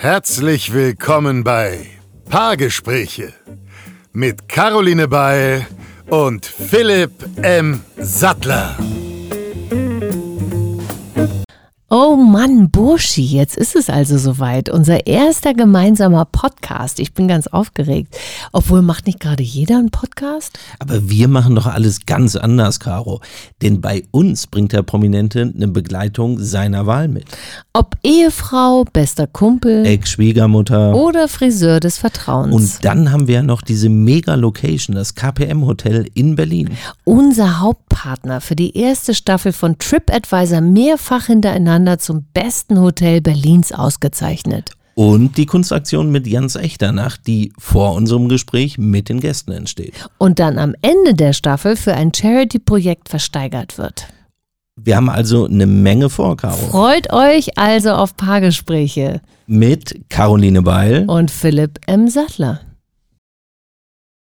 Herzlich willkommen bei Paargespräche mit Caroline Beil und Philipp M. Sattler. Oh Mann, Burschi, jetzt ist es also soweit. Unser erster gemeinsamer Podcast. Ich bin ganz aufgeregt. Obwohl macht nicht gerade jeder einen Podcast? Aber wir machen doch alles ganz anders, Caro. Denn bei uns bringt der Prominente eine Begleitung seiner Wahl mit. Ob Ehefrau, bester Kumpel Ex-Schwiegermutter. oder Friseur des Vertrauens. Und dann haben wir ja noch diese Mega-Location, das KPM Hotel in Berlin. unser Hauptpartner für die erste Staffel von TripAdvisor mehrfach hintereinander zum besten Hotel Berlins ausgezeichnet. Und die Kunstaktion mit Jans Echternach, die vor unserem Gespräch mit den Gästen entsteht. Und dann am Ende der Staffel für ein Charity-Projekt versteigert wird. Wir haben also eine Menge vor, Caro. Freut euch also auf Paargespräche Mit Caroline Beil. und Philipp M. Sattler.